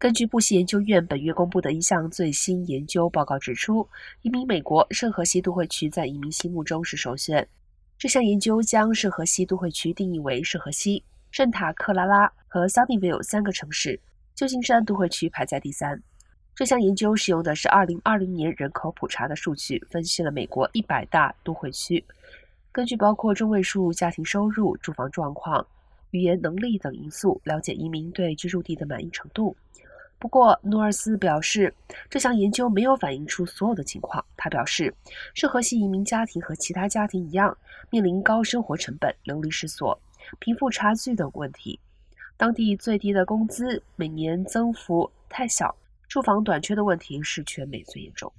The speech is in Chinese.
根据布希研究院本月公布的一项最新研究报告指出，移民美国，圣荷西都会区在移民心目中是首选。这项研究将圣荷西都会区定义为圣荷西、圣塔克拉拉和 Sunnyvale 三个城市，旧金山都会区排在第三。这项研究使用的是2020年人口普查的数据，分析了美国一百大都会区，根据包括中位数家庭收入、住房状况、语言能力等因素，了解移民对居住地的满意程度。不过，努尔斯表示，这项研究没有反映出所有的情况。他表示，圣荷西移民家庭和其他家庭一样，面临高生活成本、流离失所、贫富差距等问题。当地最低的工资每年增幅太小，住房短缺的问题是全美最严重。